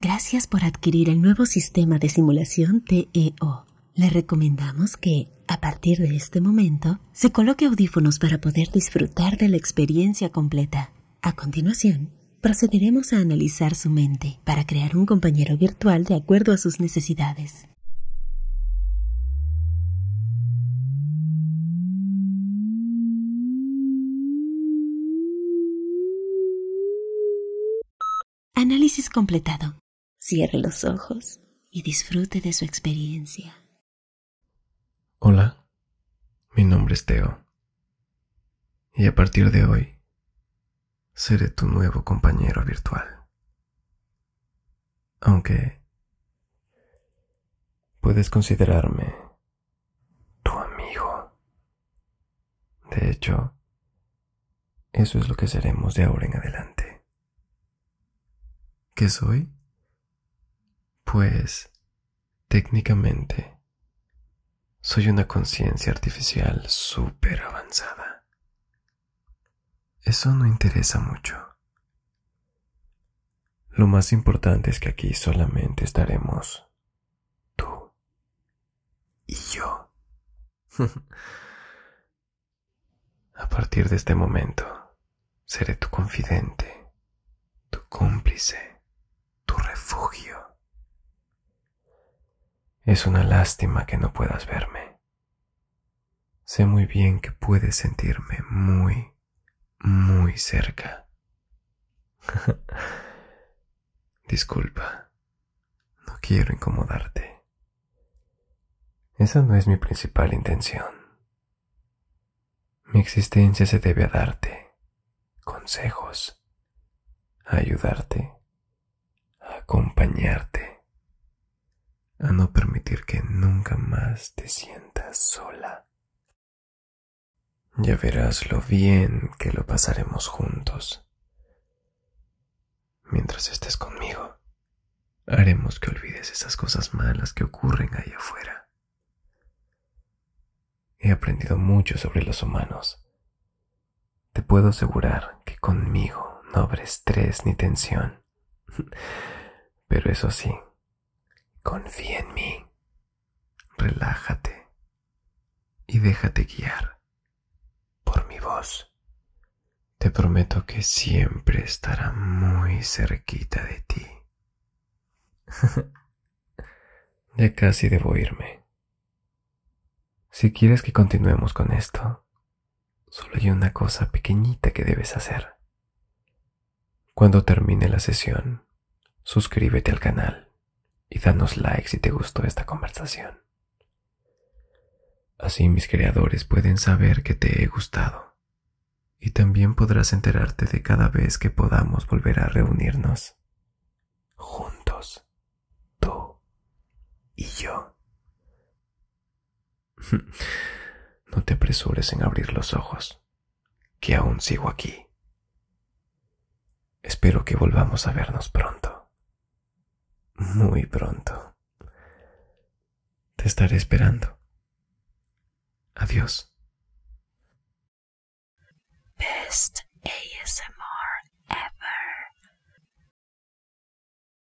Gracias por adquirir el nuevo sistema de simulación TEO. Le recomendamos que, a partir de este momento, se coloque audífonos para poder disfrutar de la experiencia completa. A continuación, procederemos a analizar su mente para crear un compañero virtual de acuerdo a sus necesidades. Análisis completado. Cierre los ojos y disfrute de su experiencia. Hola, mi nombre es Teo. Y a partir de hoy, seré tu nuevo compañero virtual. Aunque puedes considerarme tu amigo. De hecho, eso es lo que seremos de ahora en adelante. ¿Qué soy? Pues, técnicamente, soy una conciencia artificial súper avanzada. Eso no interesa mucho. Lo más importante es que aquí solamente estaremos tú y yo. A partir de este momento, seré tu confidente, tu cómplice Es una lástima que no puedas verme. Sé muy bien que puedes sentirme muy, muy cerca. Disculpa, no quiero incomodarte. Esa no es mi principal intención. Mi existencia se debe a darte consejos, a ayudarte acompañarte, a no permitir que nunca más te sientas sola. Ya verás lo bien que lo pasaremos juntos. Mientras estés conmigo, haremos que olvides esas cosas malas que ocurren ahí afuera. He aprendido mucho sobre los humanos. Te puedo asegurar que conmigo no habrá estrés ni tensión. Pero eso sí, confía en mí, relájate y déjate guiar por mi voz. Te prometo que siempre estará muy cerquita de ti. ya casi debo irme. Si quieres que continuemos con esto, solo hay una cosa pequeñita que debes hacer. Cuando termine la sesión, suscríbete al canal y danos like si te gustó esta conversación. Así mis creadores pueden saber que te he gustado y también podrás enterarte de cada vez que podamos volver a reunirnos juntos, tú y yo. No te apresures en abrir los ojos, que aún sigo aquí. Espero que volvamos a vernos pronto muy pronto. Te estaré esperando. Adiós. Best ASMR.